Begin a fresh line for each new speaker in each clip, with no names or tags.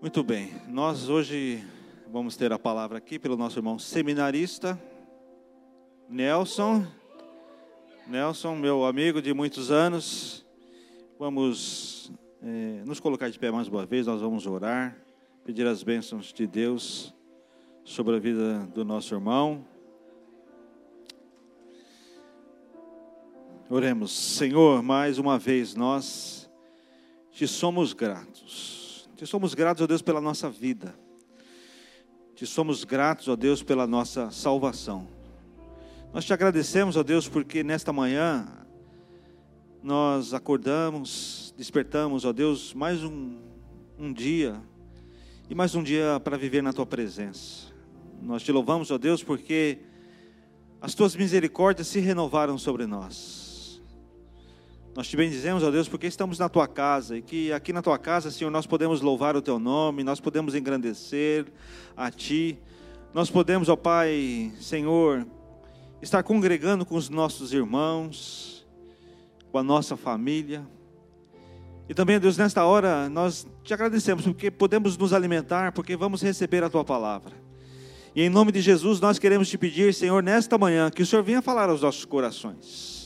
Muito bem, nós hoje vamos ter a palavra aqui pelo nosso irmão seminarista, Nelson. Nelson, meu amigo de muitos anos. Vamos é, nos colocar de pé mais uma vez, nós vamos orar, pedir as bênçãos de Deus sobre a vida do nosso irmão. Oremos, Senhor, mais uma vez nós te somos gratos. Te somos gratos, ó Deus, pela nossa vida. Te somos gratos, ó Deus, pela nossa salvação. Nós te agradecemos, ó Deus, porque nesta manhã nós acordamos, despertamos, ó Deus, mais um, um dia e mais um dia para viver na tua presença. Nós te louvamos, ó Deus, porque as tuas misericórdias se renovaram sobre nós. Nós te bendizemos, ó Deus, porque estamos na tua casa e que aqui na tua casa, Senhor, nós podemos louvar o teu nome, nós podemos engrandecer a ti, nós podemos, ó Pai, Senhor, estar congregando com os nossos irmãos, com a nossa família. E também, Deus, nesta hora nós te agradecemos porque podemos nos alimentar, porque vamos receber a tua palavra. E em nome de Jesus nós queremos te pedir, Senhor, nesta manhã, que o Senhor venha falar aos nossos corações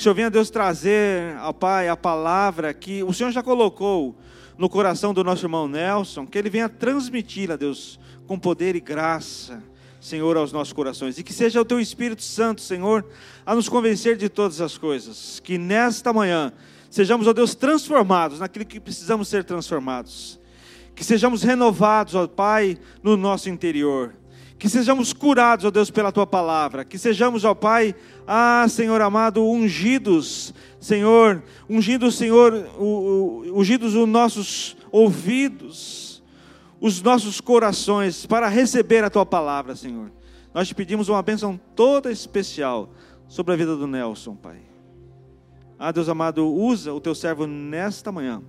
que o Senhor venha, Deus, trazer, ao Pai, a palavra que o Senhor já colocou no coração do nosso irmão Nelson, que ele venha transmitir, a Deus, com poder e graça, Senhor, aos nossos corações. E que seja o Teu Espírito Santo, Senhor, a nos convencer de todas as coisas. Que nesta manhã sejamos, ó Deus, transformados naquilo que precisamos ser transformados. Que sejamos renovados, ó Pai, no nosso interior. Que sejamos curados, ó Deus, pela tua palavra. Que sejamos, ó Pai, ah, Senhor amado, ungidos, Senhor, ungidos, Senhor, ungidos os nossos ouvidos, os nossos corações, para receber a tua palavra, Senhor. Nós te pedimos uma bênção toda especial sobre a vida do Nelson, Pai. Ah, Deus amado, usa o teu servo nesta manhã,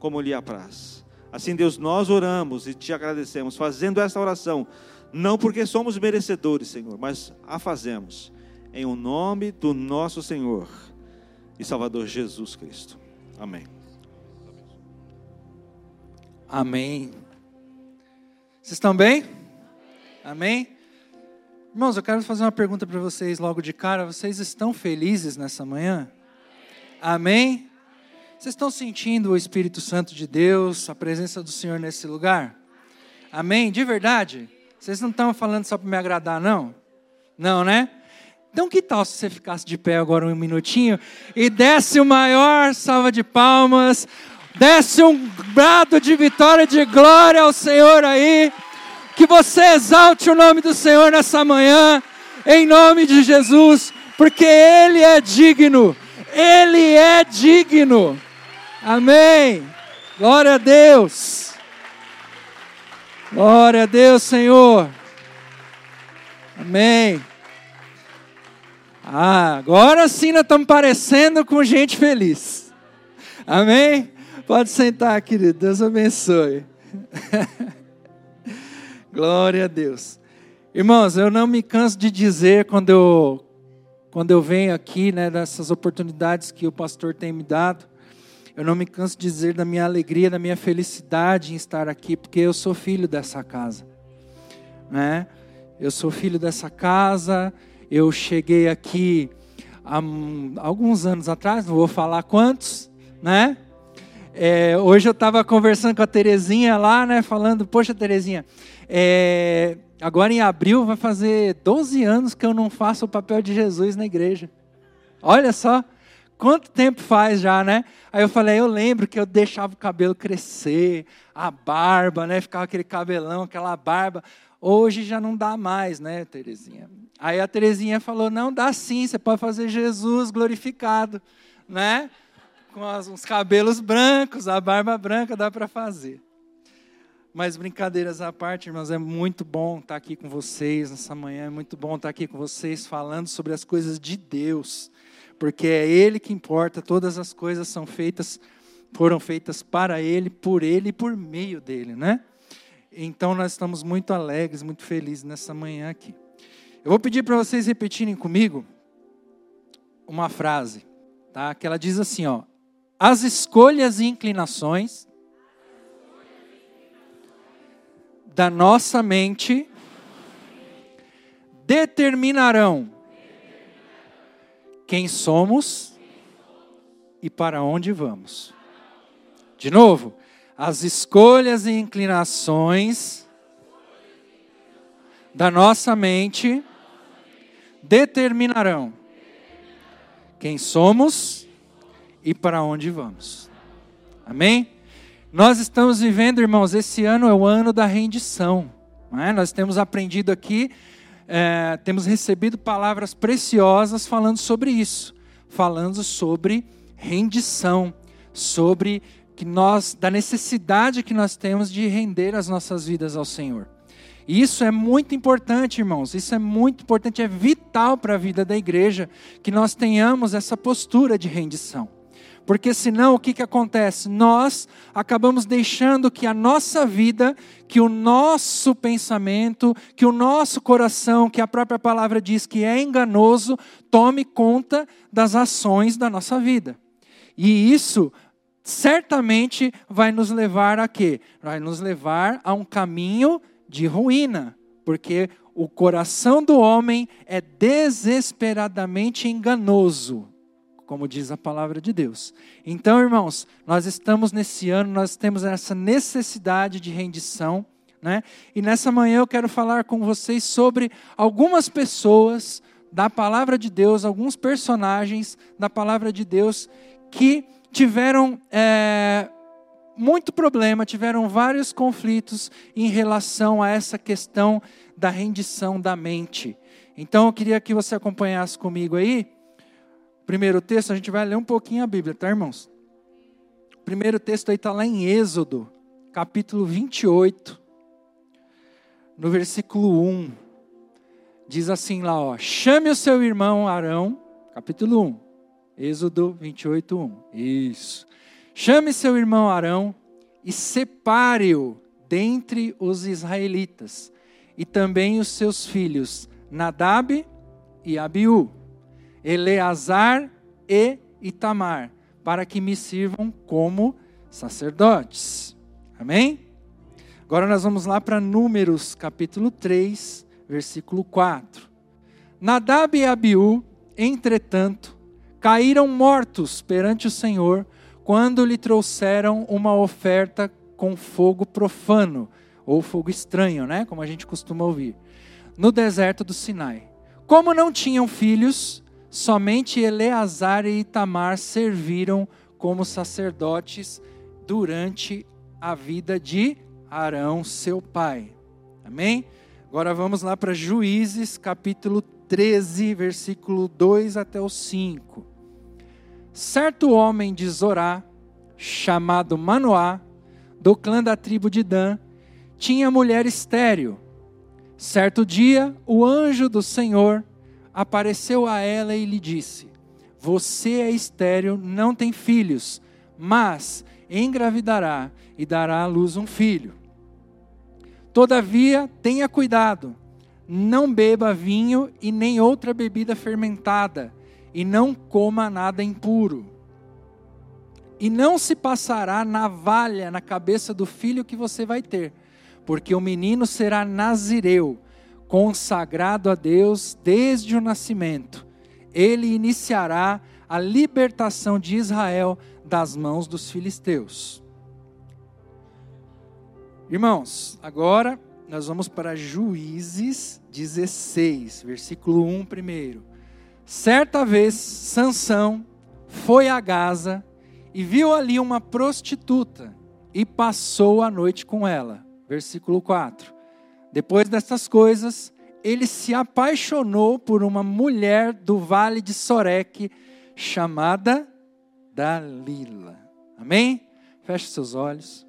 como lhe apraz. Assim, Deus, nós oramos e te agradecemos, fazendo esta oração não porque somos merecedores, Senhor, mas a fazemos em o nome do nosso Senhor e Salvador Jesus Cristo. Amém.
Amém. Vocês estão bem? Amém? Irmãos, eu quero fazer uma pergunta para vocês logo de cara. Vocês estão felizes nessa manhã? Amém? Vocês estão sentindo o Espírito Santo de Deus, a presença do Senhor nesse lugar? Amém? De verdade? Vocês não estão falando só para me agradar, não? Não, né? Então, que tal se você ficasse de pé agora um minutinho e desse o maior salva de palmas, desse um brado de vitória, de glória ao Senhor aí, que você exalte o nome do Senhor nessa manhã, em nome de Jesus, porque Ele é digno, Ele é digno. Amém. Glória a Deus. Glória a Deus, Senhor. Amém. Ah, agora sim nós estamos parecendo com gente feliz. Amém? Pode sentar, querido. Deus abençoe. Glória a Deus. Irmãos, eu não me canso de dizer quando eu quando eu venho aqui, né, dessas oportunidades que o pastor tem me dado, eu não me canso de dizer da minha alegria, da minha felicidade em estar aqui, porque eu sou filho dessa casa. Né? Eu sou filho dessa casa. Eu cheguei aqui há alguns anos atrás, não vou falar quantos, né? É, hoje eu estava conversando com a Terezinha lá, né? Falando, poxa, Terezinha, é, agora em abril vai fazer 12 anos que eu não faço o papel de Jesus na igreja. Olha só. Quanto tempo faz já, né? Aí eu falei, eu lembro que eu deixava o cabelo crescer, a barba, né? Ficava aquele cabelão, aquela barba. Hoje já não dá mais, né, Terezinha? Aí a Terezinha falou, não, dá sim, você pode fazer Jesus glorificado, né? Com uns cabelos brancos, a barba branca, dá para fazer. Mas brincadeiras à parte, irmãos, é muito bom estar aqui com vocês nessa manhã, é muito bom estar aqui com vocês falando sobre as coisas de Deus porque é Ele que importa, todas as coisas são feitas, foram feitas para Ele, por Ele e por meio dele, né? Então nós estamos muito alegres, muito felizes nessa manhã aqui. Eu vou pedir para vocês repetirem comigo uma frase, tá? Que ela diz assim, ó: As escolhas e inclinações da nossa mente determinarão quem somos e para onde vamos. De novo, as escolhas e inclinações da nossa mente determinarão quem somos e para onde vamos. Amém? Nós estamos vivendo, irmãos, esse ano é o ano da rendição. É? Nós temos aprendido aqui, é, temos recebido palavras preciosas falando sobre isso, falando sobre rendição, sobre que nós, da necessidade que nós temos de render as nossas vidas ao Senhor. E isso é muito importante, irmãos. Isso é muito importante, é vital para a vida da igreja que nós tenhamos essa postura de rendição. Porque senão o que, que acontece? Nós acabamos deixando que a nossa vida, que o nosso pensamento, que o nosso coração, que a própria palavra diz que é enganoso, tome conta das ações da nossa vida. E isso certamente vai nos levar a quê? Vai nos levar a um caminho de ruína, porque o coração do homem é desesperadamente enganoso, como diz a palavra de Deus. Então, irmãos, nós estamos nesse ano, nós temos essa necessidade de rendição, né? E nessa manhã eu quero falar com vocês sobre algumas pessoas da palavra de Deus, alguns personagens da palavra de Deus que tiveram é, muito problema, tiveram vários conflitos em relação a essa questão da rendição da mente. Então eu queria que você acompanhasse comigo aí. Primeiro texto, a gente vai ler um pouquinho a Bíblia, tá, irmãos? O primeiro texto aí está lá em Êxodo, capítulo 28, no versículo 1. Diz assim lá, ó: Chame o seu irmão Arão, capítulo 1. Êxodo 28, 1. Isso. Chame seu irmão Arão e separe-o dentre os israelitas, e também os seus filhos Nadab e Abiú, Eleazar e Itamar, para que me sirvam como sacerdotes. Amém? Agora nós vamos lá para Números, capítulo 3, versículo 4. Nadab e Abiú, entretanto, caíram mortos perante o Senhor quando lhe trouxeram uma oferta com fogo profano, ou fogo estranho, né? Como a gente costuma ouvir, no deserto do Sinai. Como não tinham filhos, somente Eleazar e Itamar serviram como sacerdotes durante a vida de Arão, seu pai. Amém? Agora vamos lá para Juízes, capítulo 13, versículo 2 até o 5. Certo homem de Zorá, chamado Manoá, do clã da tribo de Dan, tinha mulher estéril. Certo dia, o anjo do Senhor apareceu a ela e lhe disse: Você é estéril, não tem filhos, mas engravidará e dará à luz um filho. Todavia, tenha cuidado, não beba vinho e nem outra bebida fermentada, e não coma nada impuro. E não se passará navalha na cabeça do filho que você vai ter, porque o menino será nazireu, consagrado a Deus desde o nascimento. Ele iniciará a libertação de Israel das mãos dos filisteus. Irmãos, agora nós vamos para Juízes 16, versículo 1 primeiro. Certa vez Sansão foi a Gaza e viu ali uma prostituta e passou a noite com ela. Versículo 4. Depois dessas coisas, ele se apaixonou por uma mulher do vale de Soreque chamada Dalila. Amém? Feche seus olhos.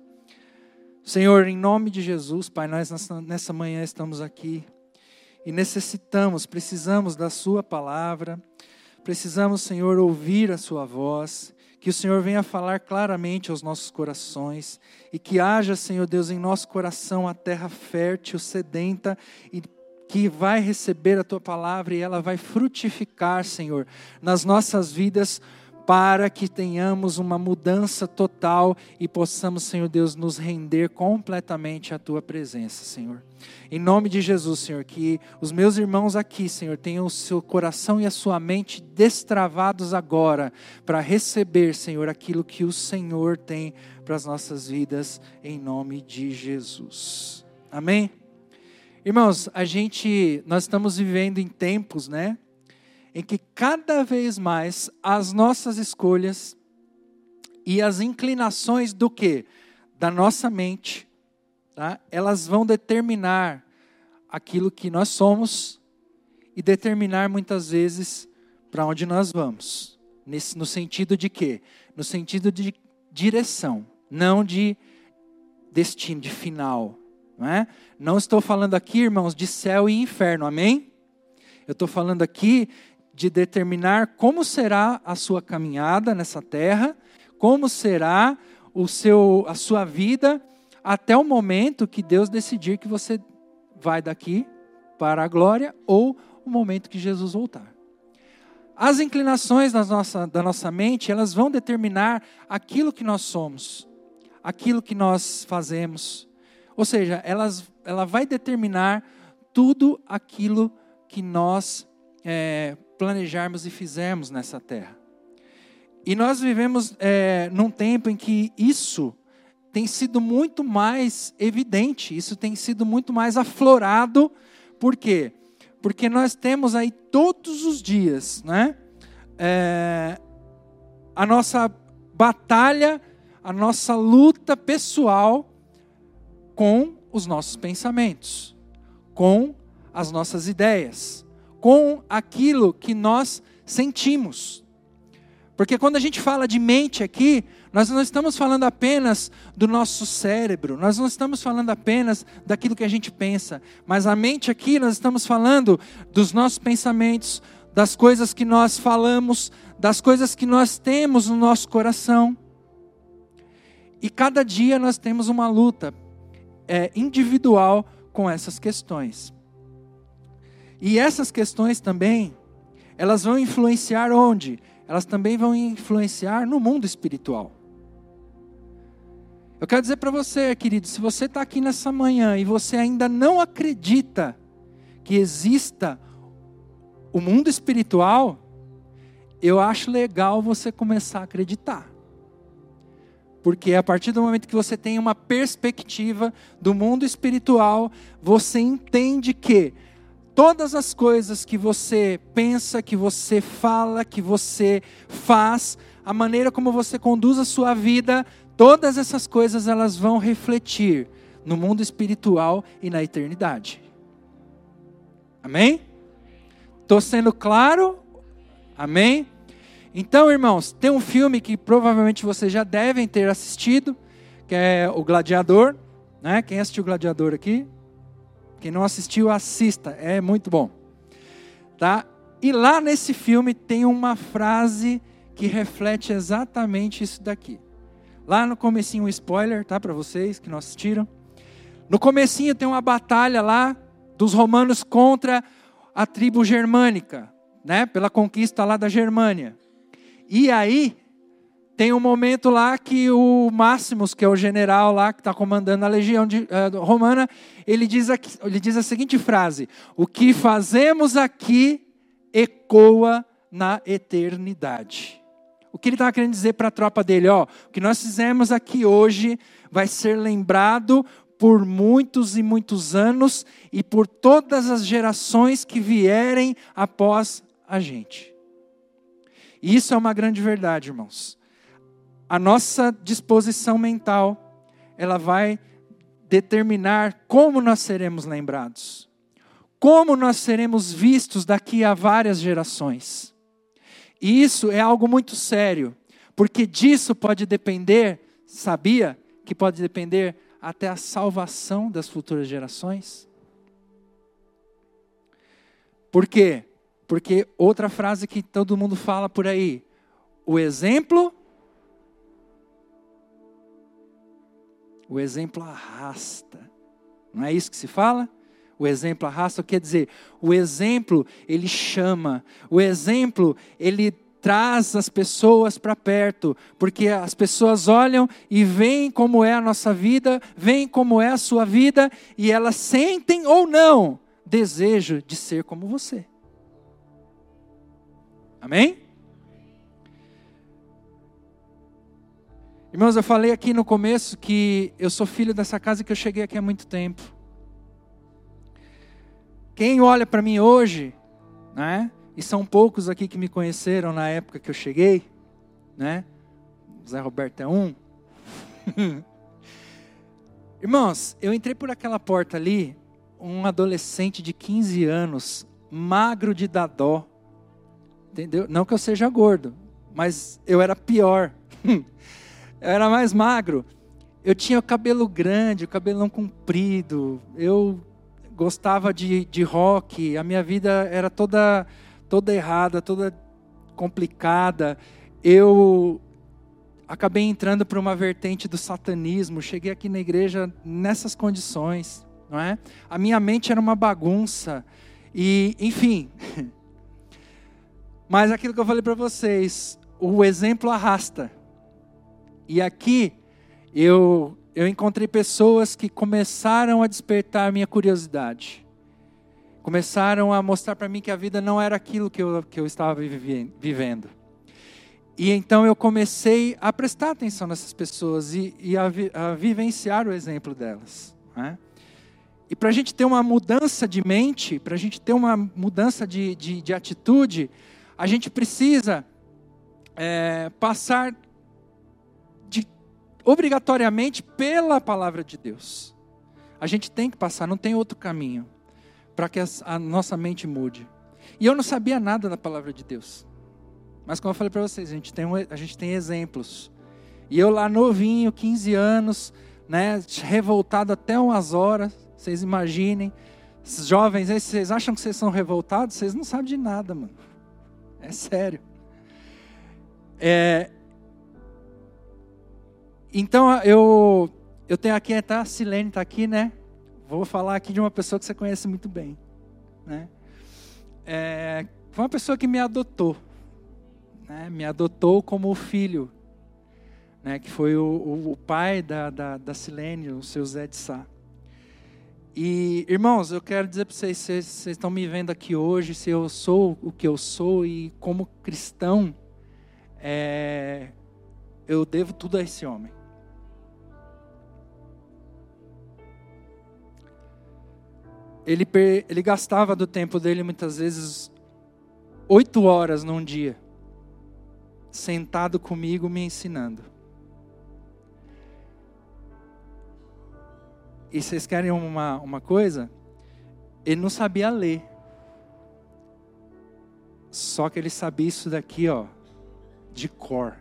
Senhor, em nome de Jesus, Pai, nós nessa manhã estamos aqui e necessitamos, precisamos da Sua palavra, precisamos, Senhor, ouvir a Sua voz, que o Senhor venha falar claramente aos nossos corações e que haja, Senhor Deus, em nosso coração a terra fértil, sedenta e que vai receber a Tua palavra e ela vai frutificar, Senhor, nas nossas vidas para que tenhamos uma mudança total e possamos, Senhor Deus, nos render completamente à tua presença, Senhor. Em nome de Jesus, Senhor, que os meus irmãos aqui, Senhor, tenham o seu coração e a sua mente destravados agora para receber, Senhor, aquilo que o Senhor tem para as nossas vidas, em nome de Jesus. Amém? Irmãos, a gente, nós estamos vivendo em tempos, né? Em que cada vez mais as nossas escolhas e as inclinações do que? Da nossa mente, tá? elas vão determinar aquilo que nós somos e determinar muitas vezes para onde nós vamos. Nesse, no sentido de quê? No sentido de direção, não de destino, de final. Não, é? não estou falando aqui, irmãos, de céu e inferno, amém? Eu estou falando aqui de determinar como será a sua caminhada nessa terra, como será o seu, a sua vida até o momento que Deus decidir que você vai daqui para a glória ou o momento que Jesus voltar. As inclinações da nossa, da nossa mente, elas vão determinar aquilo que nós somos, aquilo que nós fazemos. Ou seja, elas, ela vai determinar tudo aquilo que nós é, planejarmos e fizermos nessa terra. E nós vivemos é, num tempo em que isso tem sido muito mais evidente, isso tem sido muito mais aflorado. Por quê? Porque nós temos aí todos os dias, né? É, a nossa batalha, a nossa luta pessoal com os nossos pensamentos, com as nossas ideias com aquilo que nós sentimos. Porque quando a gente fala de mente aqui, nós não estamos falando apenas do nosso cérebro, nós não estamos falando apenas daquilo que a gente pensa, mas a mente aqui nós estamos falando dos nossos pensamentos, das coisas que nós falamos, das coisas que nós temos no nosso coração. E cada dia nós temos uma luta é, individual com essas questões. E essas questões também, elas vão influenciar onde? Elas também vão influenciar no mundo espiritual. Eu quero dizer para você, querido, se você está aqui nessa manhã e você ainda não acredita que exista o mundo espiritual, eu acho legal você começar a acreditar. Porque a partir do momento que você tem uma perspectiva do mundo espiritual, você entende que todas as coisas que você pensa, que você fala, que você faz, a maneira como você conduz a sua vida, todas essas coisas elas vão refletir no mundo espiritual e na eternidade. Amém? Estou sendo claro? Amém? Então, irmãos, tem um filme que provavelmente vocês já devem ter assistido, que é O Gladiador. Né? Quem assistiu o Gladiador aqui? Quem não assistiu, assista, é muito bom. Tá? E lá nesse filme tem uma frase que reflete exatamente isso daqui. Lá no comecinho um spoiler, tá, para vocês que não assistiram. No comecinho tem uma batalha lá dos romanos contra a tribo germânica, né, pela conquista lá da Germânia. E aí tem um momento lá que o Máximos, que é o general lá que está comandando a legião de, uh, romana, ele diz, aqui, ele diz a seguinte frase: O que fazemos aqui ecoa na eternidade. O que ele estava querendo dizer para a tropa dele? Ó, o que nós fizemos aqui hoje vai ser lembrado por muitos e muitos anos e por todas as gerações que vierem após a gente. E isso é uma grande verdade, irmãos a nossa disposição mental, ela vai determinar como nós seremos lembrados, como nós seremos vistos daqui a várias gerações. E isso é algo muito sério, porque disso pode depender, sabia que pode depender até a salvação das futuras gerações? Por quê? Porque outra frase que todo mundo fala por aí, o exemplo O exemplo arrasta. Não é isso que se fala? O exemplo arrasta, quer dizer, o exemplo ele chama, o exemplo ele traz as pessoas para perto, porque as pessoas olham e veem como é a nossa vida, veem como é a sua vida, e elas sentem ou não desejo de ser como você. Amém? Irmãos, eu falei aqui no começo que eu sou filho dessa casa e que eu cheguei aqui há muito tempo. Quem olha para mim hoje, né? E são poucos aqui que me conheceram na época que eu cheguei, né? Zé Roberto é um. Irmãos, eu entrei por aquela porta ali, um adolescente de 15 anos, magro de dadó. Entendeu? Não que eu seja gordo, mas eu era pior. eu era mais magro. Eu tinha o cabelo grande, o cabelão comprido. Eu gostava de, de rock. A minha vida era toda, toda errada, toda complicada. Eu acabei entrando para uma vertente do satanismo. Cheguei aqui na igreja nessas condições, não é? A minha mente era uma bagunça. E, enfim. Mas aquilo que eu falei para vocês, o exemplo arrasta. E aqui eu eu encontrei pessoas que começaram a despertar minha curiosidade. Começaram a mostrar para mim que a vida não era aquilo que eu, que eu estava vivendo. E então eu comecei a prestar atenção nessas pessoas e, e a, vi, a, vivenciar o exemplo delas. Né? E para a gente ter uma mudança de mente, para a gente ter uma mudança de, de, de atitude, a gente precisa é, passar obrigatoriamente pela palavra de Deus. A gente tem que passar, não tem outro caminho para que a nossa mente mude. E eu não sabia nada da palavra de Deus. Mas como eu falei para vocês, a gente, tem, a gente tem exemplos. E eu lá novinho, 15 anos, né, revoltado até umas horas, vocês imaginem. Esses jovens, vocês acham que vocês são revoltados? Vocês não sabem de nada, mano. É sério. É, então eu eu tenho aqui, tá? A Silene está aqui, né? Vou falar aqui de uma pessoa que você conhece muito bem, né? É, foi uma pessoa que me adotou, né? Me adotou como filho, né? Que foi o, o, o pai da, da, da Silene, o seu Zé de Sá. E, irmãos, eu quero dizer para vocês, vocês, vocês estão me vendo aqui hoje, se eu sou o que eu sou e como cristão, é, eu devo tudo a esse homem. Ele, ele gastava do tempo dele muitas vezes oito horas num dia, sentado comigo me ensinando. E vocês querem uma, uma coisa? Ele não sabia ler. Só que ele sabia isso daqui, ó, de cor.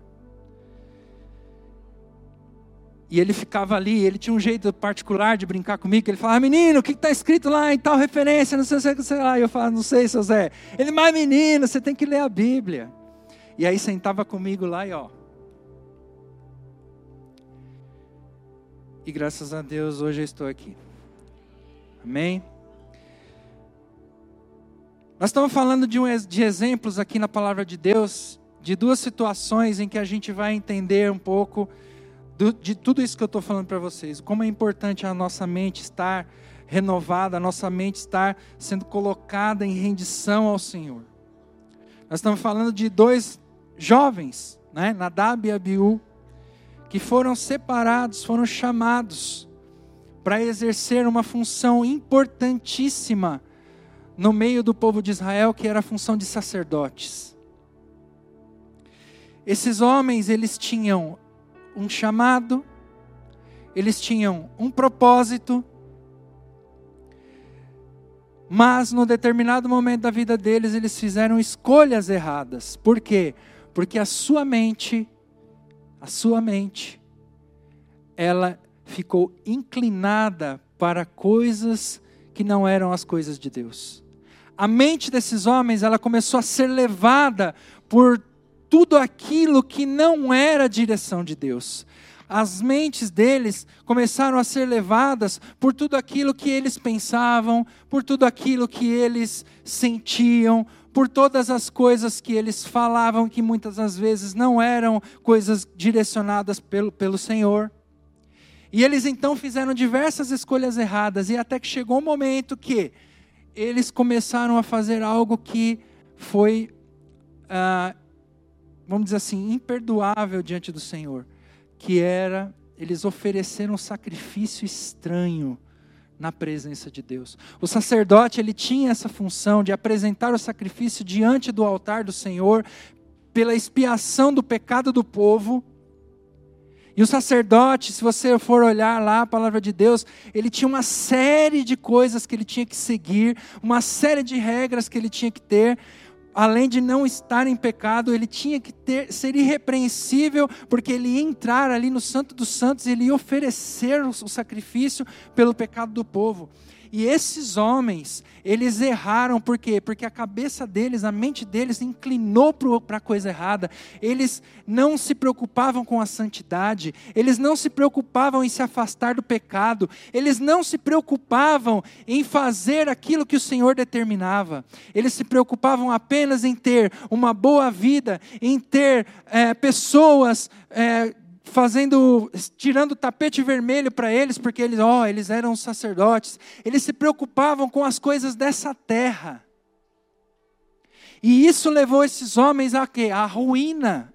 E ele ficava ali, ele tinha um jeito particular de brincar comigo, ele falava, menino, o que está escrito lá em tal referência, não sei, sei, sei lá. E eu falava, não sei, seu Zé. Ele, mas menino, você tem que ler a Bíblia. E aí sentava comigo lá e ó. E graças a Deus hoje eu estou aqui. Amém? Nós estamos falando de, um, de exemplos aqui na palavra de Deus, de duas situações em que a gente vai entender um pouco de tudo isso que eu estou falando para vocês, como é importante a nossa mente estar renovada, a nossa mente estar sendo colocada em rendição ao Senhor. Nós estamos falando de dois jovens, né, Nadab e Abiú, que foram separados, foram chamados para exercer uma função importantíssima no meio do povo de Israel, que era a função de sacerdotes. Esses homens, eles tinham um chamado, eles tinham um propósito, mas no determinado momento da vida deles, eles fizeram escolhas erradas. Por quê? Porque a sua mente, a sua mente, ela ficou inclinada para coisas que não eram as coisas de Deus. A mente desses homens, ela começou a ser levada por tudo aquilo que não era a direção de Deus. As mentes deles começaram a ser levadas por tudo aquilo que eles pensavam, por tudo aquilo que eles sentiam, por todas as coisas que eles falavam, que muitas das vezes não eram coisas direcionadas pelo, pelo Senhor. E eles então fizeram diversas escolhas erradas, e até que chegou um momento que eles começaram a fazer algo que foi, ah, vamos dizer assim, imperdoável diante do Senhor, que era eles ofereceram um sacrifício estranho na presença de Deus. O sacerdote ele tinha essa função de apresentar o sacrifício diante do altar do Senhor pela expiação do pecado do povo. E o sacerdote, se você for olhar lá a palavra de Deus, ele tinha uma série de coisas que ele tinha que seguir, uma série de regras que ele tinha que ter, além de não estar em pecado, ele tinha que ter, ser irrepreensível, porque ele ia entrar ali no Santo dos Santos ele ia oferecer o sacrifício pelo pecado do povo. E esses homens, eles erraram, por quê? Porque a cabeça deles, a mente deles inclinou para a coisa errada. Eles não se preocupavam com a santidade, eles não se preocupavam em se afastar do pecado, eles não se preocupavam em fazer aquilo que o Senhor determinava. Eles se preocupavam apenas em ter uma boa vida, em ter é, pessoas. É, fazendo, tirando o tapete vermelho para eles, porque eles, ó, oh, eles eram sacerdotes. Eles se preocupavam com as coisas dessa terra. E isso levou esses homens a quê? A ruína.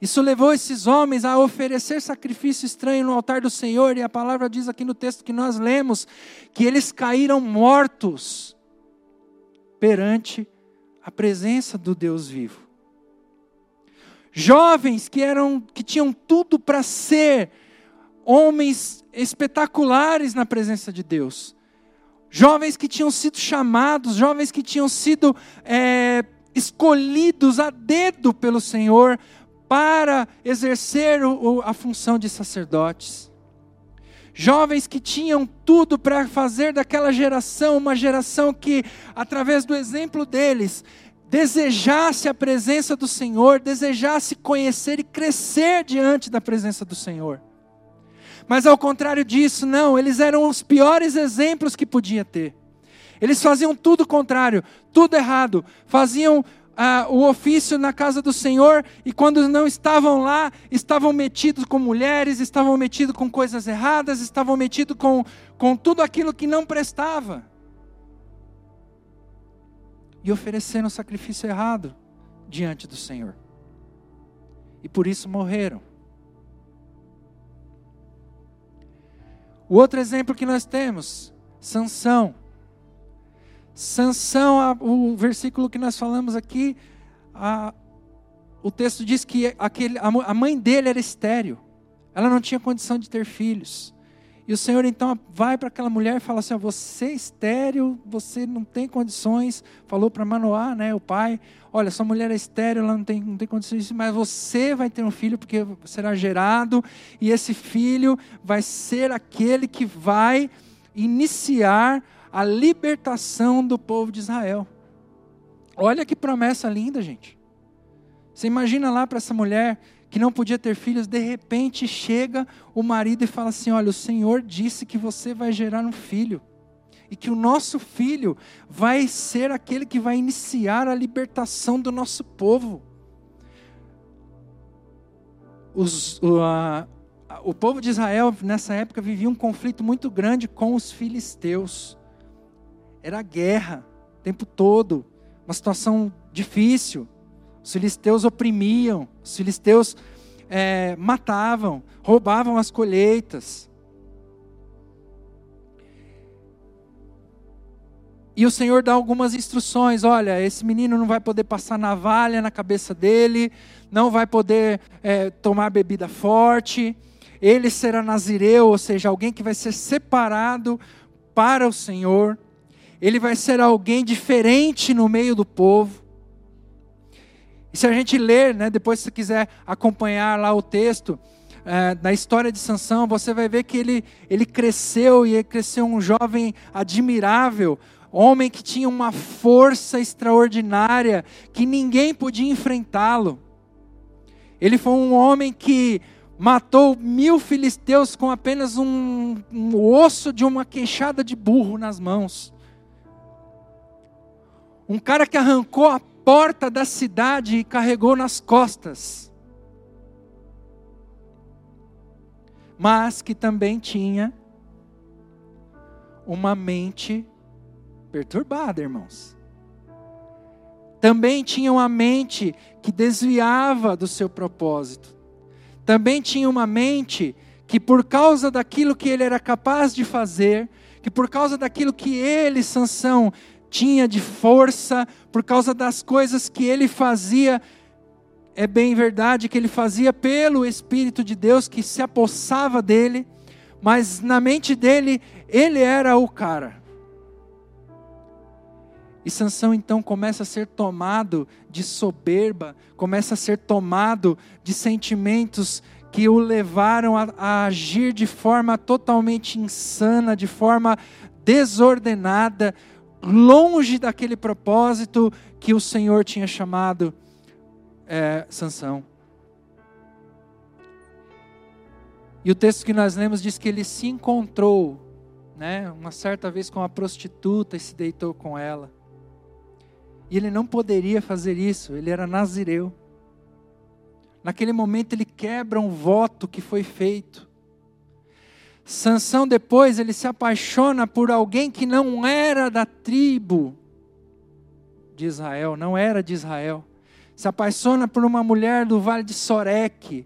Isso levou esses homens a oferecer sacrifício estranho no altar do Senhor, e a palavra diz aqui no texto que nós lemos que eles caíram mortos perante a presença do Deus vivo jovens que eram que tinham tudo para ser homens espetaculares na presença de Deus, jovens que tinham sido chamados, jovens que tinham sido é, escolhidos a dedo pelo Senhor para exercer o, a função de sacerdotes. Jovens que tinham tudo para fazer daquela geração uma geração que, através do exemplo deles, desejasse a presença do Senhor, desejasse conhecer e crescer diante da presença do Senhor. Mas ao contrário disso, não, eles eram os piores exemplos que podia ter. Eles faziam tudo o contrário, tudo errado. Faziam ah, o ofício na casa do Senhor e quando não estavam lá, estavam metidos com mulheres, estavam metidos com coisas erradas, estavam metidos com, com tudo aquilo que não prestava e ofereceram sacrifício errado diante do Senhor. E por isso morreram. O outro exemplo que nós temos, Sansão. Sansão, o versículo que nós falamos aqui, a, o texto diz que aquele, a mãe dele era estéril. Ela não tinha condição de ter filhos. E o Senhor então vai para aquela mulher e fala assim: Você é estéreo, você não tem condições. Falou para Manoá, né, o pai: Olha, sua mulher é estéreo, ela não tem, não tem condições, mas você vai ter um filho porque será gerado, e esse filho vai ser aquele que vai iniciar a libertação do povo de Israel. Olha que promessa linda, gente. Você imagina lá para essa mulher que não podia ter filhos, de repente chega o marido e fala assim: Olha, o Senhor disse que você vai gerar um filho, e que o nosso filho vai ser aquele que vai iniciar a libertação do nosso povo. Os, o, a, o povo de Israel, nessa época, vivia um conflito muito grande com os filisteus. Era guerra o tempo todo, uma situação difícil. Os filisteus oprimiam, os filisteus é, matavam, roubavam as colheitas. E o Senhor dá algumas instruções: olha, esse menino não vai poder passar navalha na cabeça dele, não vai poder é, tomar bebida forte, ele será nazireu, ou seja, alguém que vai ser separado para o Senhor, ele vai ser alguém diferente no meio do povo. E se a gente ler, né, depois se quiser acompanhar lá o texto, é, da história de Sansão, você vai ver que ele, ele cresceu e ele cresceu um jovem admirável, homem que tinha uma força extraordinária, que ninguém podia enfrentá-lo. Ele foi um homem que matou mil filisteus com apenas um, um osso de uma queixada de burro nas mãos. Um cara que arrancou a porta da cidade e carregou nas costas. Mas que também tinha uma mente perturbada, irmãos. Também tinha uma mente que desviava do seu propósito. Também tinha uma mente que, por causa daquilo que ele era capaz de fazer, que por causa daquilo que ele, Sansão, tinha de força, por causa das coisas que ele fazia, é bem verdade que ele fazia pelo Espírito de Deus que se apossava dele, mas na mente dele, ele era o cara. E Sansão então começa a ser tomado de soberba, começa a ser tomado de sentimentos que o levaram a, a agir de forma totalmente insana, de forma desordenada, longe daquele propósito que o Senhor tinha chamado é, Sansão. E o texto que nós lemos diz que ele se encontrou, né, uma certa vez com uma prostituta e se deitou com ela. E ele não poderia fazer isso, ele era nazireu. Naquele momento ele quebra um voto que foi feito. Sansão depois ele se apaixona por alguém que não era da tribo de Israel, não era de Israel. Se apaixona por uma mulher do vale de Soreque,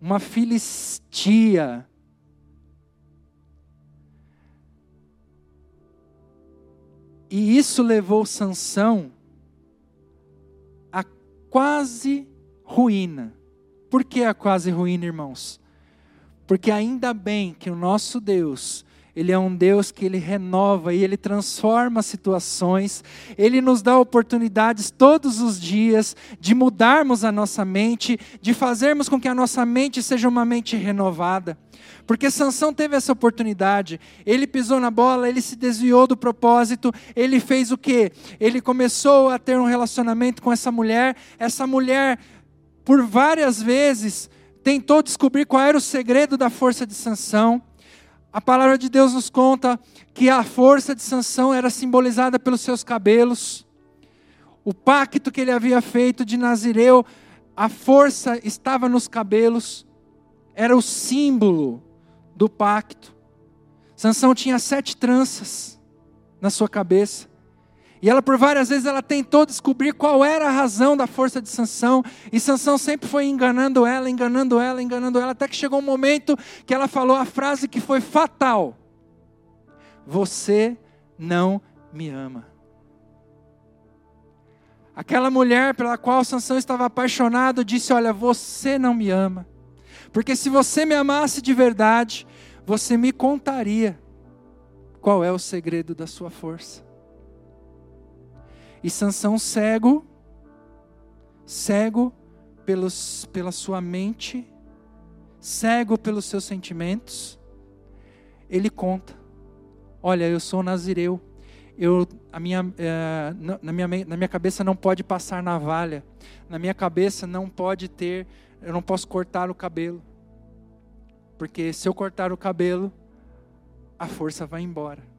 uma filistia. E isso levou Sansão a quase ruína. Por que a quase ruína, irmãos? Porque ainda bem que o nosso Deus, ele é um Deus que ele renova e ele transforma situações. Ele nos dá oportunidades todos os dias de mudarmos a nossa mente, de fazermos com que a nossa mente seja uma mente renovada. Porque Sansão teve essa oportunidade. Ele pisou na bola, ele se desviou do propósito, ele fez o quê? Ele começou a ter um relacionamento com essa mulher. Essa mulher por várias vezes tentou descobrir qual era o segredo da força de Sansão. A palavra de Deus nos conta que a força de Sansão era simbolizada pelos seus cabelos. O pacto que ele havia feito de Nazireu, a força estava nos cabelos. Era o símbolo do pacto. Sansão tinha sete tranças na sua cabeça. E ela por várias vezes ela tentou descobrir qual era a razão da força de Sansão, e Sansão sempre foi enganando ela, enganando ela, enganando ela, até que chegou um momento que ela falou a frase que foi fatal: Você não me ama. Aquela mulher pela qual Sansão estava apaixonado disse: Olha, você não me ama. Porque se você me amasse de verdade, você me contaria qual é o segredo da sua força. E Sansão cego, cego pelos, pela sua mente, cego pelos seus sentimentos, ele conta: Olha, eu sou nazireu, eu, a minha, é, na, minha, na minha cabeça não pode passar navalha, na minha cabeça não pode ter, eu não posso cortar o cabelo, porque se eu cortar o cabelo, a força vai embora.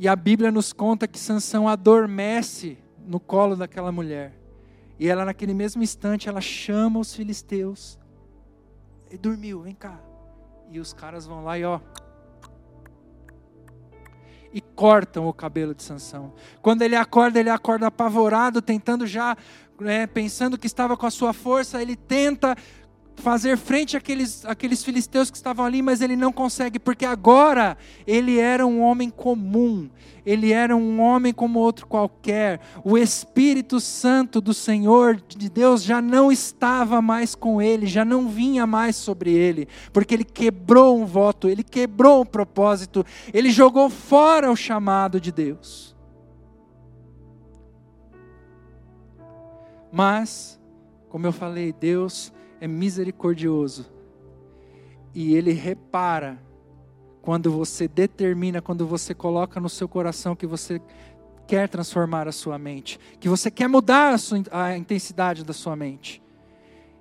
E a Bíblia nos conta que Sansão adormece no colo daquela mulher. E ela naquele mesmo instante ela chama os filisteus. E dormiu, vem cá. E os caras vão lá e ó e cortam o cabelo de Sansão. Quando ele acorda, ele acorda apavorado, tentando já, né, pensando que estava com a sua força, ele tenta fazer frente àqueles, àqueles filisteus que estavam ali, mas ele não consegue, porque agora ele era um homem comum, ele era um homem como outro qualquer. O Espírito Santo do Senhor, de Deus, já não estava mais com ele, já não vinha mais sobre ele, porque ele quebrou um voto, ele quebrou um propósito, ele jogou fora o chamado de Deus. Mas, como eu falei, Deus é misericordioso. E ele repara quando você determina, quando você coloca no seu coração que você quer transformar a sua mente, que você quer mudar a, sua, a intensidade da sua mente.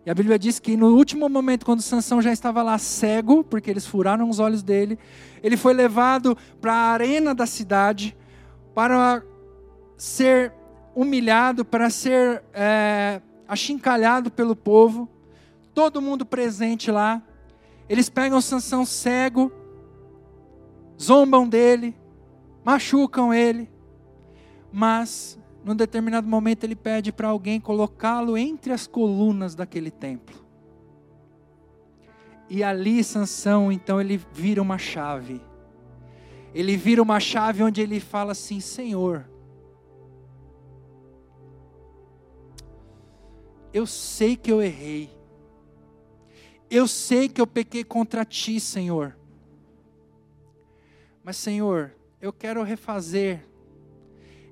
E a Bíblia diz que no último momento, quando Sansão já estava lá cego, porque eles furaram os olhos dele, ele foi levado para a arena da cidade, para ser humilhado, para ser é, achincalhado pelo povo, todo mundo presente lá. Eles pegam Sansão cego, zombam dele, machucam ele, mas num determinado momento ele pede para alguém colocá-lo entre as colunas daquele templo. E ali Sansão, então ele vira uma chave. Ele vira uma chave onde ele fala assim: Senhor, eu sei que eu errei. Eu sei que eu pequei contra ti, Senhor. Mas, Senhor, eu quero refazer.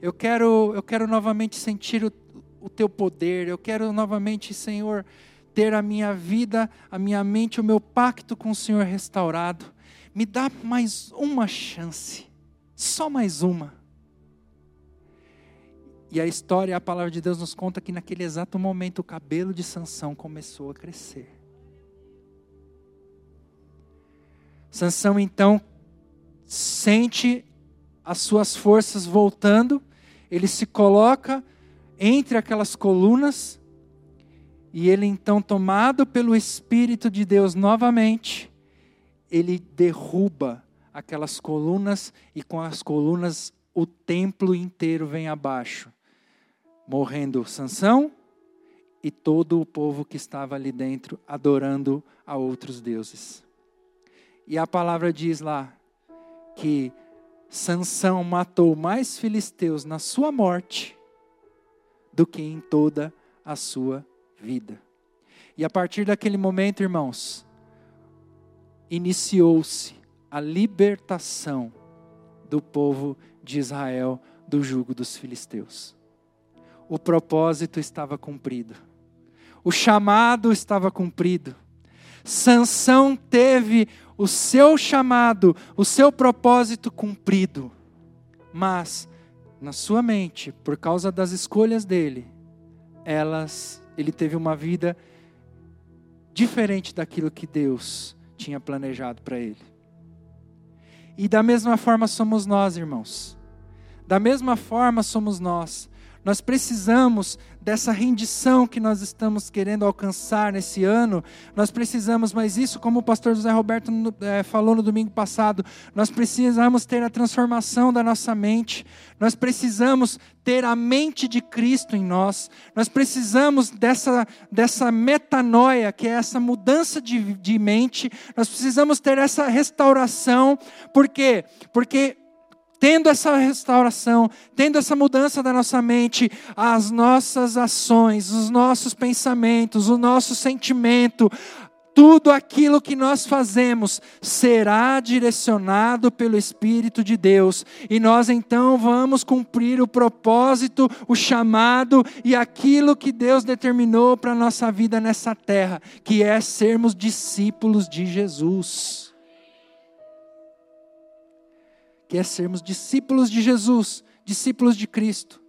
Eu quero, eu quero novamente sentir o, o teu poder. Eu quero novamente, Senhor, ter a minha vida, a minha mente, o meu pacto com o Senhor restaurado. Me dá mais uma chance. Só mais uma. E a história, a palavra de Deus nos conta que naquele exato momento o cabelo de Sansão começou a crescer. Sansão então sente as suas forças voltando, ele se coloca entre aquelas colunas e ele então tomado pelo espírito de Deus novamente, ele derruba aquelas colunas e com as colunas o templo inteiro vem abaixo morrendo Sansão e todo o povo que estava ali dentro adorando a outros deuses. E a palavra diz lá que Sansão matou mais filisteus na sua morte do que em toda a sua vida. E a partir daquele momento, irmãos, iniciou-se a libertação do povo de Israel do jugo dos filisteus o propósito estava cumprido. O chamado estava cumprido. Sansão teve o seu chamado, o seu propósito cumprido. Mas na sua mente, por causa das escolhas dele, elas ele teve uma vida diferente daquilo que Deus tinha planejado para ele. E da mesma forma somos nós, irmãos. Da mesma forma somos nós. Nós precisamos dessa rendição que nós estamos querendo alcançar nesse ano. Nós precisamos, mas isso, como o pastor José Roberto é, falou no domingo passado, nós precisamos ter a transformação da nossa mente. Nós precisamos ter a mente de Cristo em nós. Nós precisamos dessa, dessa metanoia, que é essa mudança de, de mente. Nós precisamos ter essa restauração. Por quê? Porque Tendo essa restauração, tendo essa mudança da nossa mente, as nossas ações, os nossos pensamentos, o nosso sentimento, tudo aquilo que nós fazemos será direcionado pelo Espírito de Deus, e nós então vamos cumprir o propósito, o chamado e aquilo que Deus determinou para a nossa vida nessa terra, que é sermos discípulos de Jesus. Que é sermos discípulos de Jesus, discípulos de Cristo.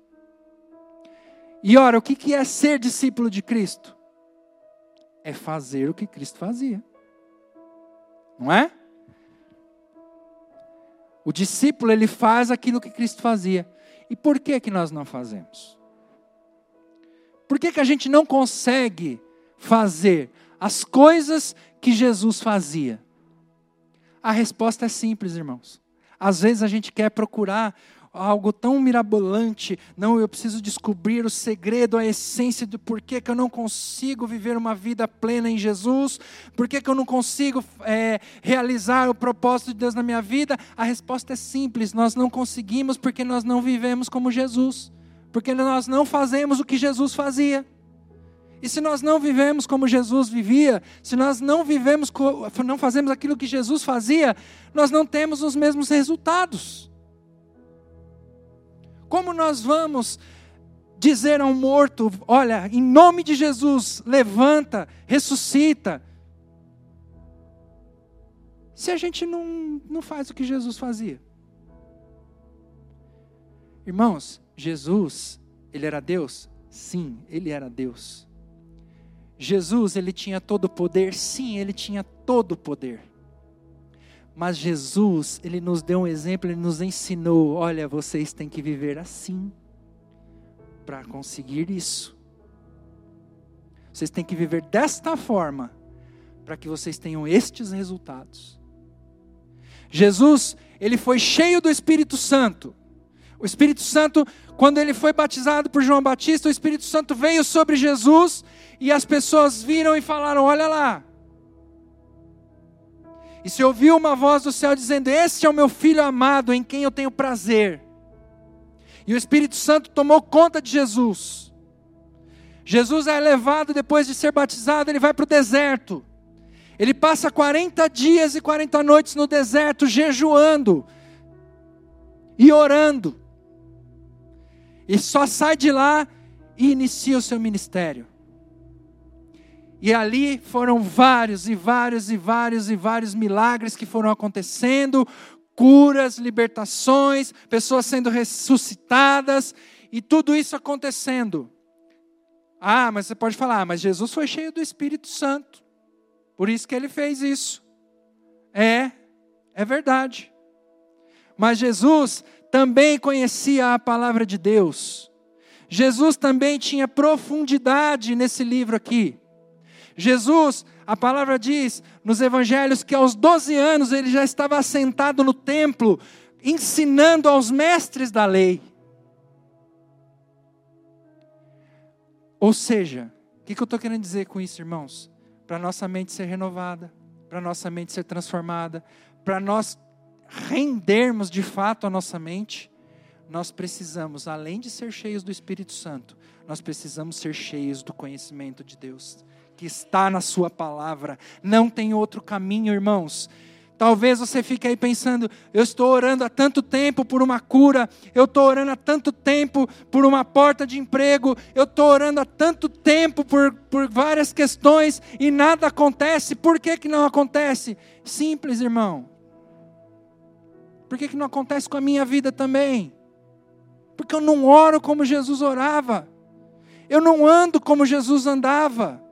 E ora, o que é ser discípulo de Cristo? É fazer o que Cristo fazia. Não é? O discípulo, ele faz aquilo que Cristo fazia. E por que que nós não fazemos? Por que que a gente não consegue fazer as coisas que Jesus fazia? A resposta é simples, irmãos. Às vezes a gente quer procurar algo tão mirabolante. Não, eu preciso descobrir o segredo, a essência do porquê que eu não consigo viver uma vida plena em Jesus, porquê que eu não consigo é, realizar o propósito de Deus na minha vida. A resposta é simples: nós não conseguimos porque nós não vivemos como Jesus, porque nós não fazemos o que Jesus fazia. E se nós não vivemos como Jesus vivia, se nós não vivemos, não fazemos aquilo que Jesus fazia, nós não temos os mesmos resultados. Como nós vamos dizer a um morto: olha, em nome de Jesus, levanta, ressuscita, se a gente não, não faz o que Jesus fazia? Irmãos, Jesus, ele era Deus? Sim, ele era Deus. Jesus, ele tinha todo o poder? Sim, ele tinha todo o poder. Mas Jesus, ele nos deu um exemplo, ele nos ensinou: olha, vocês têm que viver assim para conseguir isso. Vocês têm que viver desta forma para que vocês tenham estes resultados. Jesus, ele foi cheio do Espírito Santo. O Espírito Santo, quando ele foi batizado por João Batista, o Espírito Santo veio sobre Jesus e as pessoas viram e falaram: Olha lá, e se ouviu uma voz do céu dizendo: Este é o meu filho amado, em quem eu tenho prazer. E o Espírito Santo tomou conta de Jesus. Jesus é levado depois de ser batizado, ele vai para o deserto. Ele passa 40 dias e 40 noites no deserto, jejuando e orando. E só sai de lá e inicia o seu ministério. E ali foram vários e vários e vários e vários milagres que foram acontecendo, curas, libertações, pessoas sendo ressuscitadas e tudo isso acontecendo. Ah, mas você pode falar, ah, mas Jesus foi cheio do Espírito Santo. Por isso que ele fez isso. É, é verdade. Mas Jesus também conhecia a palavra de Deus. Jesus também tinha profundidade nesse livro aqui. Jesus, a palavra diz nos evangelhos que aos 12 anos ele já estava assentado no templo, ensinando aos mestres da lei. Ou seja, o que, que eu estou querendo dizer com isso, irmãos? Para nossa mente ser renovada, para nossa mente ser transformada, para nós rendermos de fato a nossa mente, nós precisamos, além de ser cheios do Espírito Santo, nós precisamos ser cheios do conhecimento de Deus que está na Sua palavra. Não tem outro caminho, irmãos. Talvez você fique aí pensando: eu estou orando há tanto tempo por uma cura, eu estou orando há tanto tempo por uma porta de emprego, eu estou orando há tanto tempo por, por várias questões e nada acontece. Por que, que não acontece? Simples, irmão. Por que, que não acontece com a minha vida também? Porque eu não oro como Jesus orava, eu não ando como Jesus andava.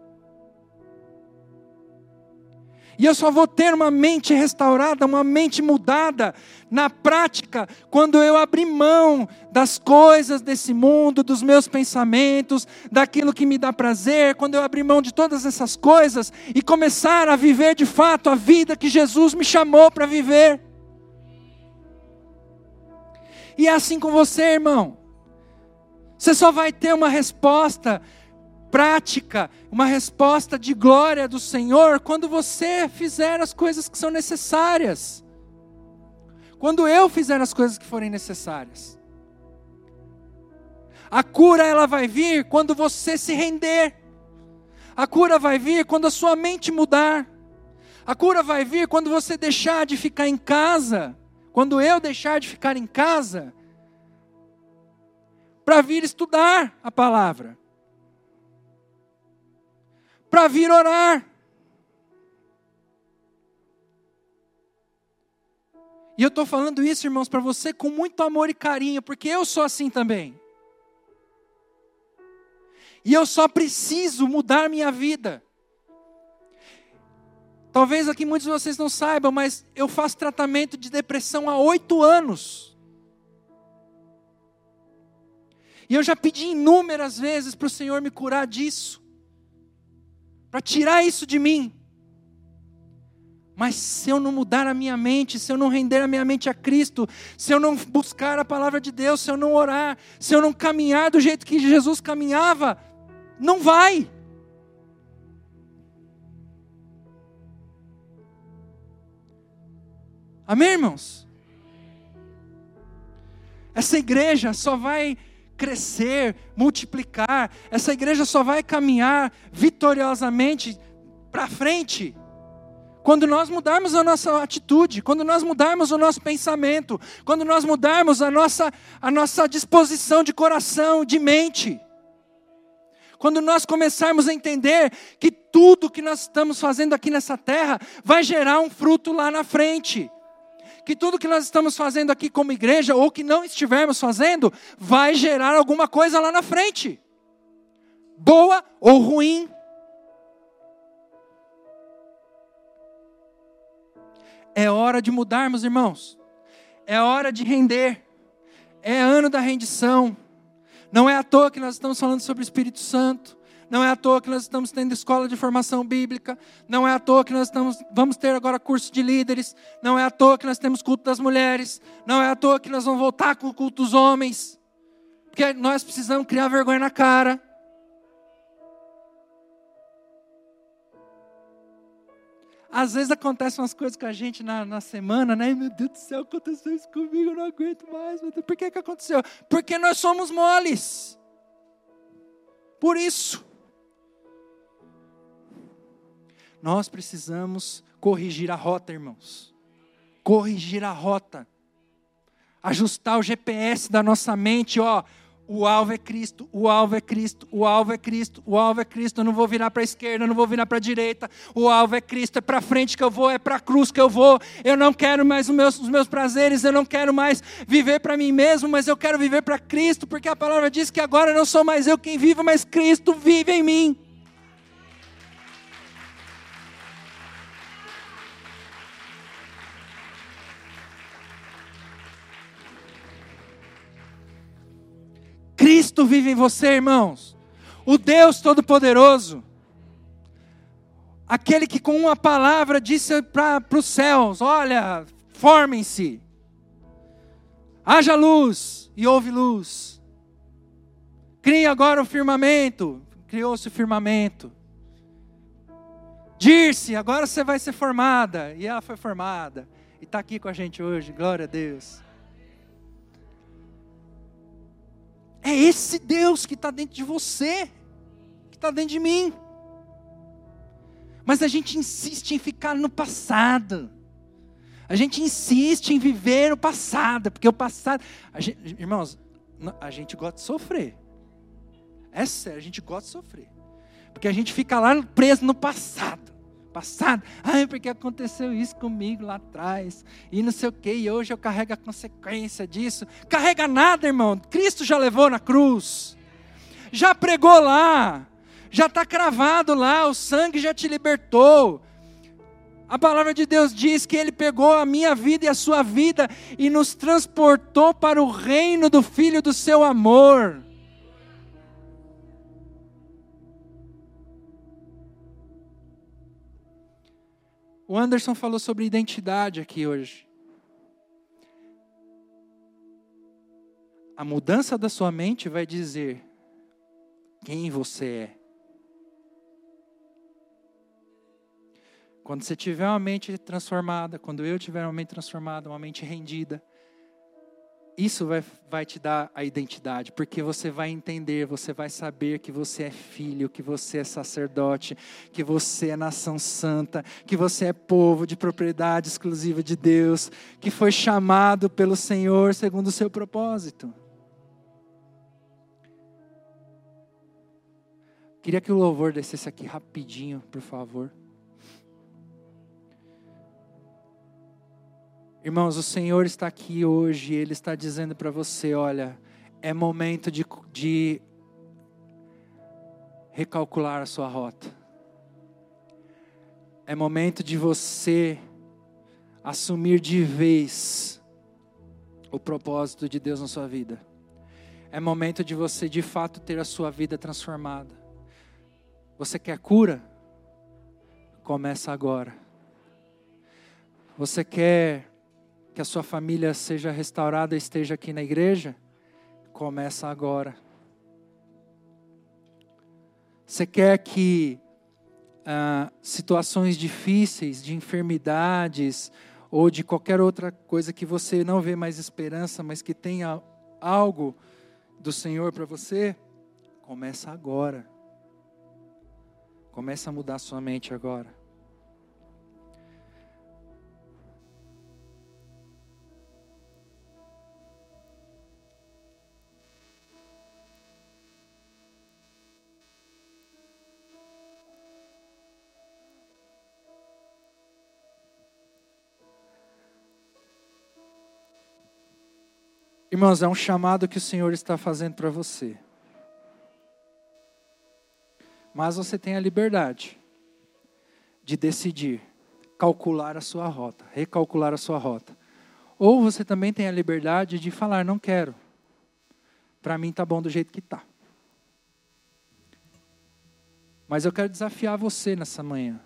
E eu só vou ter uma mente restaurada, uma mente mudada na prática, quando eu abrir mão das coisas desse mundo, dos meus pensamentos, daquilo que me dá prazer, quando eu abrir mão de todas essas coisas e começar a viver de fato a vida que Jesus me chamou para viver. E é assim com você, irmão. Você só vai ter uma resposta prática, uma resposta de glória do Senhor quando você fizer as coisas que são necessárias. Quando eu fizer as coisas que forem necessárias. A cura ela vai vir quando você se render. A cura vai vir quando a sua mente mudar. A cura vai vir quando você deixar de ficar em casa. Quando eu deixar de ficar em casa para vir estudar a palavra para vir orar. E eu estou falando isso, irmãos, para você com muito amor e carinho, porque eu sou assim também. E eu só preciso mudar minha vida. Talvez aqui muitos de vocês não saibam, mas eu faço tratamento de depressão há oito anos. E eu já pedi inúmeras vezes para o Senhor me curar disso para tirar isso de mim. Mas se eu não mudar a minha mente, se eu não render a minha mente a Cristo, se eu não buscar a palavra de Deus, se eu não orar, se eu não caminhar do jeito que Jesus caminhava, não vai. Amém, irmãos? Essa igreja só vai crescer, multiplicar. Essa igreja só vai caminhar vitoriosamente para frente quando nós mudarmos a nossa atitude, quando nós mudarmos o nosso pensamento, quando nós mudarmos a nossa, a nossa disposição de coração, de mente. Quando nós começarmos a entender que tudo que nós estamos fazendo aqui nessa terra vai gerar um fruto lá na frente que tudo que nós estamos fazendo aqui como igreja, ou que não estivermos fazendo, vai gerar alguma coisa lá na frente, boa ou ruim. É hora de mudarmos, irmãos. É hora de render. É ano da rendição. Não é à toa que nós estamos falando sobre o Espírito Santo. Não é à toa que nós estamos tendo escola de formação bíblica. Não é à toa que nós estamos, vamos ter agora curso de líderes. Não é à toa que nós temos culto das mulheres. Não é à toa que nós vamos voltar com o culto dos homens. Porque nós precisamos criar vergonha na cara. Às vezes acontecem umas coisas com a gente na, na semana, né? Meu Deus do céu, aconteceu isso comigo, eu não aguento mais. Por que, que aconteceu? Porque nós somos moles. Por isso. Nós precisamos corrigir a rota, irmãos. Corrigir a rota. Ajustar o GPS da nossa mente, ó. O alvo é Cristo, o alvo é Cristo, o alvo é Cristo, o alvo é Cristo. Eu não vou virar para a esquerda, eu não vou virar para a direita. O alvo é Cristo, é para frente que eu vou, é para a cruz que eu vou. Eu não quero mais os meus, os meus prazeres, eu não quero mais viver para mim mesmo, mas eu quero viver para Cristo, porque a palavra diz que agora não sou mais eu quem vive, mas Cristo vive em mim. Cristo vive em você, irmãos. O Deus Todo-Poderoso. Aquele que com uma palavra disse para os céus: Olha, formem-se. Haja luz e houve luz. Crie agora o firmamento. Criou-se o firmamento. Dirce, agora você vai ser formada. E ela foi formada. E está aqui com a gente hoje. Glória a Deus. É esse Deus que está dentro de você, que está dentro de mim. Mas a gente insiste em ficar no passado. A gente insiste em viver o passado, porque o passado. Gente, irmãos, a gente gosta de sofrer. É sério, a gente gosta de sofrer. Porque a gente fica lá preso no passado passado. Ai, porque aconteceu isso comigo lá atrás. E não sei o que, e hoje eu carrego a consequência disso. Carrega nada, irmão. Cristo já levou na cruz. Já pregou lá. Já está cravado lá. O sangue já te libertou. A palavra de Deus diz que Ele pegou a minha vida e a sua vida e nos transportou para o reino do Filho do seu amor. O Anderson falou sobre identidade aqui hoje. A mudança da sua mente vai dizer quem você é. Quando você tiver uma mente transformada, quando eu tiver uma mente transformada, uma mente rendida, isso vai, vai te dar a identidade, porque você vai entender, você vai saber que você é filho, que você é sacerdote, que você é nação santa, que você é povo de propriedade exclusiva de Deus, que foi chamado pelo Senhor segundo o seu propósito. Queria que o louvor descesse aqui rapidinho, por favor. Irmãos, o Senhor está aqui hoje, Ele está dizendo para você: olha, é momento de, de recalcular a sua rota. É momento de você assumir de vez o propósito de Deus na sua vida. É momento de você de fato ter a sua vida transformada. Você quer cura? Começa agora. Você quer que a sua família seja restaurada e esteja aqui na igreja, começa agora. Você quer que ah, situações difíceis, de enfermidades, ou de qualquer outra coisa que você não vê mais esperança, mas que tenha algo do Senhor para você, começa agora. Começa a mudar sua mente agora. Irmãos, é um chamado que o Senhor está fazendo para você. Mas você tem a liberdade de decidir
calcular a sua rota, recalcular a sua rota. Ou você também tem a liberdade de falar, não quero. Para mim tá bom do jeito que tá. Mas eu quero desafiar você nessa manhã.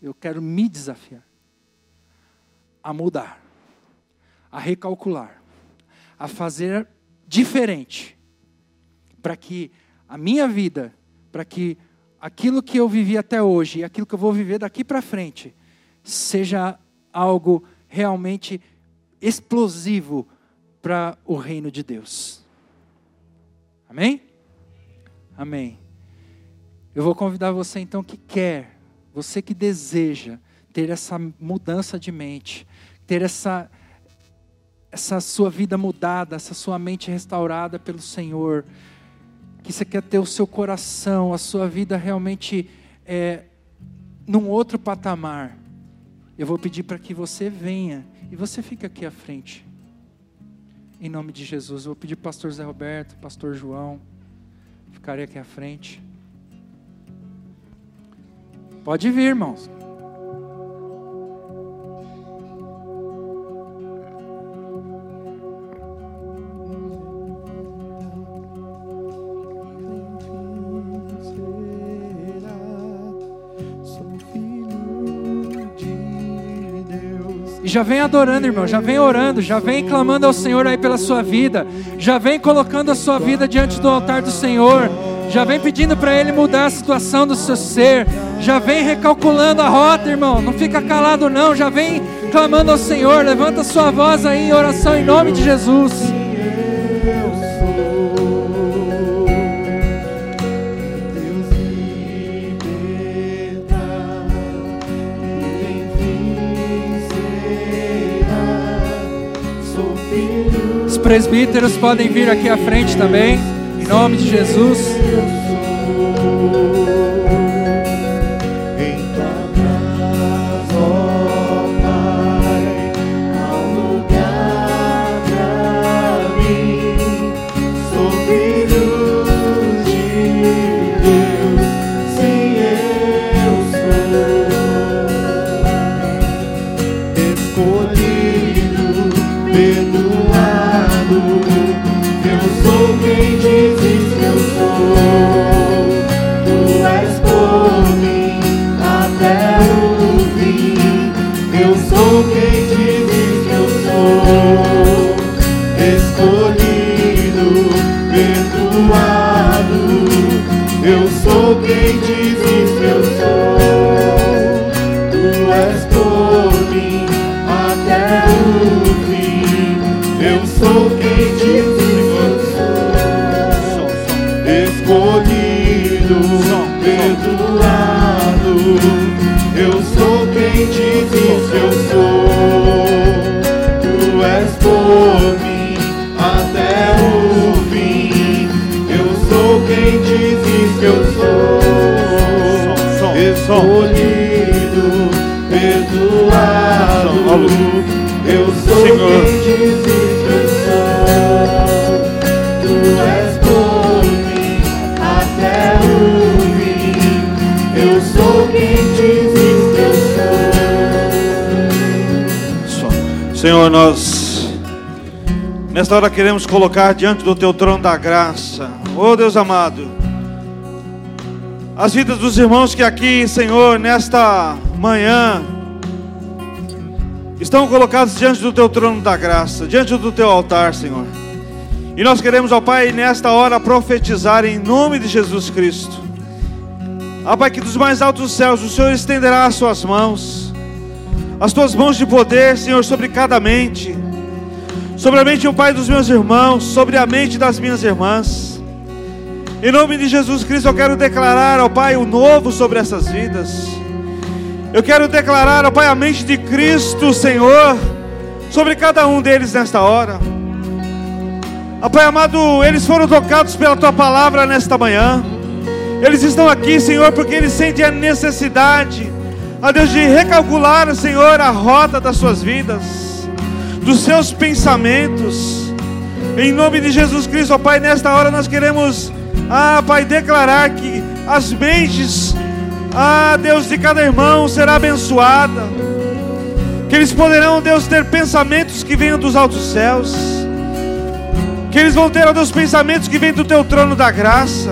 Eu quero me desafiar a mudar, a recalcular, a fazer diferente, para que a minha vida, para que aquilo que eu vivi até hoje e aquilo que eu vou viver daqui para frente seja algo realmente explosivo para o reino de Deus. Amém? Amém. Eu vou convidar você então que quer, você que deseja ter essa mudança de mente, ter essa essa sua vida mudada, essa sua mente restaurada pelo Senhor, que você quer ter o seu coração, a sua vida realmente é, num outro patamar, eu vou pedir para que você venha e você fique aqui à frente. Em nome de Jesus, eu vou pedir para o pastor Zé Roberto, pastor João, ficarem aqui à frente. Pode vir, irmãos. Já vem adorando, irmão, já vem orando, já vem clamando ao Senhor aí pela sua vida, já vem colocando a sua vida diante do altar do Senhor, já vem pedindo para Ele mudar a situação do seu ser, já vem recalculando a rota, irmão, não fica calado não, já vem clamando ao Senhor, levanta sua voz aí em oração em nome de Jesus. Presbíteros podem vir aqui à frente também, em nome de Jesus.
Senhor, nós nesta hora queremos colocar diante do teu trono da graça, oh Deus amado, as vidas dos irmãos que aqui, Senhor, nesta manhã, estão colocados diante do teu trono da graça, diante do teu altar, Senhor. E nós queremos, ó Pai, nesta hora profetizar em nome de Jesus Cristo. Ó Pai, que dos mais altos céus o Senhor estenderá as suas mãos as tuas mãos de poder, Senhor, sobre cada mente, sobre a mente, o Pai dos meus irmãos, sobre a mente das minhas irmãs. Em nome de Jesus Cristo, eu quero declarar ao Pai o novo sobre essas vidas. Eu quero declarar ao Pai a mente de Cristo, Senhor, sobre cada um deles nesta hora. Ó Pai amado, eles foram tocados pela tua palavra nesta manhã. Eles estão aqui, Senhor, porque eles sentem a necessidade a Deus, de recalcular, Senhor, a rota das suas vidas, dos seus pensamentos. Em nome de Jesus Cristo, ó Pai, nesta hora nós queremos, ah, Pai, declarar que as mentes, ah, Deus, de cada irmão será abençoada Que eles poderão, Deus, ter pensamentos que venham dos altos céus. Que eles vão ter, ó Deus, pensamentos que vêm do teu trono da graça.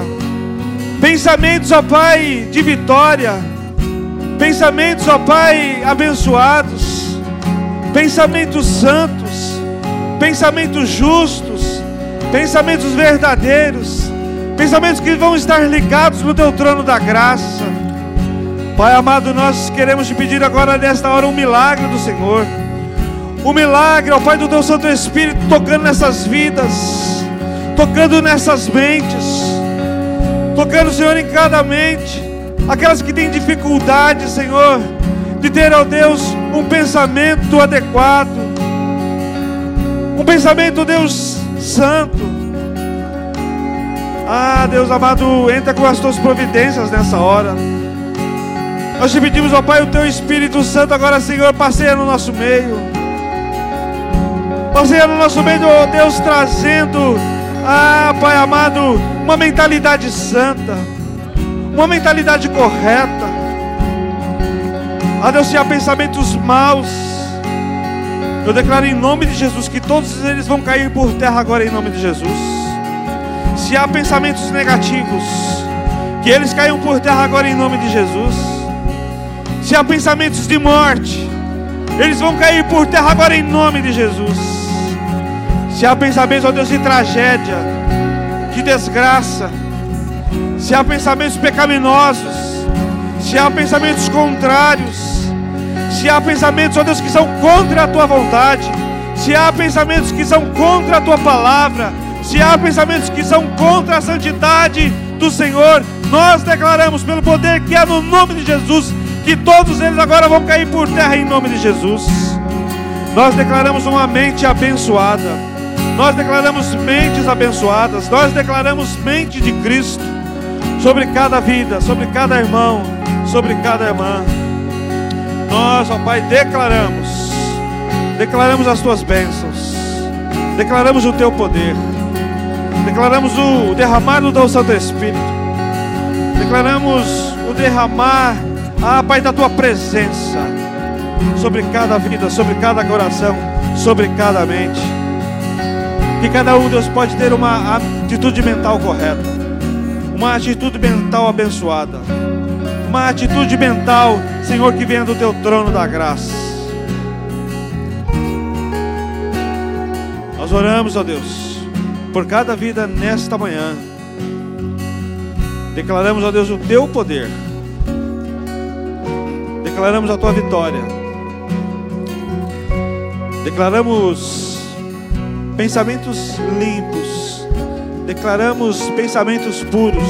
Pensamentos, ó Pai, de vitória. Pensamentos, ó Pai, abençoados. Pensamentos santos. Pensamentos justos. Pensamentos verdadeiros. Pensamentos que vão estar ligados no teu trono da graça. Pai amado, nós queremos te pedir agora nesta hora um milagre do Senhor. O um milagre, ó Pai do teu Santo Espírito, tocando nessas vidas, tocando nessas mentes, tocando, Senhor, em cada mente, aquelas que têm dificuldade, Senhor, de ter, ó Deus, um pensamento adequado, um pensamento, Deus, santo. Ah, Deus amado, entra com as tuas providências nessa hora. Nós te pedimos, ó Pai, o teu Espírito Santo agora, Senhor, passeia no nosso meio. Passeia no nosso meio, ó Deus, trazendo, ah, Pai amado, uma mentalidade santa, uma mentalidade correta. Ah, Deus, se há pensamentos maus, eu declaro em nome de Jesus que todos eles vão cair por terra agora em nome de Jesus. Se há pensamentos negativos, que eles caiam por terra agora em nome de Jesus. Se há pensamentos de morte, eles vão cair por terra agora em nome de Jesus. Se há pensamentos, ó Deus, de tragédia, de desgraça, se há pensamentos pecaminosos, se há pensamentos contrários, se há pensamentos, ó Deus, que são contra a tua vontade, se há pensamentos que são contra a tua palavra, se há pensamentos que são contra a santidade do Senhor, nós declaramos pelo poder que há no nome de Jesus que todos eles agora vão cair por terra em nome de Jesus. Nós declaramos uma mente abençoada. Nós declaramos mentes abençoadas. Nós declaramos mente de Cristo sobre cada vida, sobre cada irmão, sobre cada irmã. Nós, ó Pai, declaramos, declaramos as tuas bênçãos, declaramos o teu poder, declaramos o derramar do teu Santo Espírito, declaramos o derramar ah, Pai, da tua presença sobre cada vida, sobre cada coração, sobre cada mente. Que cada um, Deus, pode ter uma atitude mental correta, uma atitude mental abençoada, uma atitude mental, Senhor, que venha do teu trono da graça. Nós oramos, ó Deus, por cada vida nesta manhã. Declaramos, ó Deus, o teu poder declaramos a tua vitória. Declaramos pensamentos limpos. Declaramos pensamentos puros.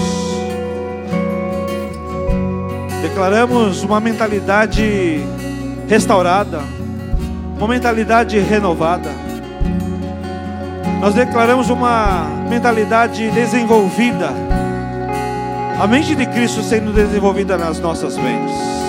Declaramos uma mentalidade restaurada, uma mentalidade renovada. Nós declaramos uma mentalidade desenvolvida. A mente de Cristo sendo desenvolvida nas nossas mentes.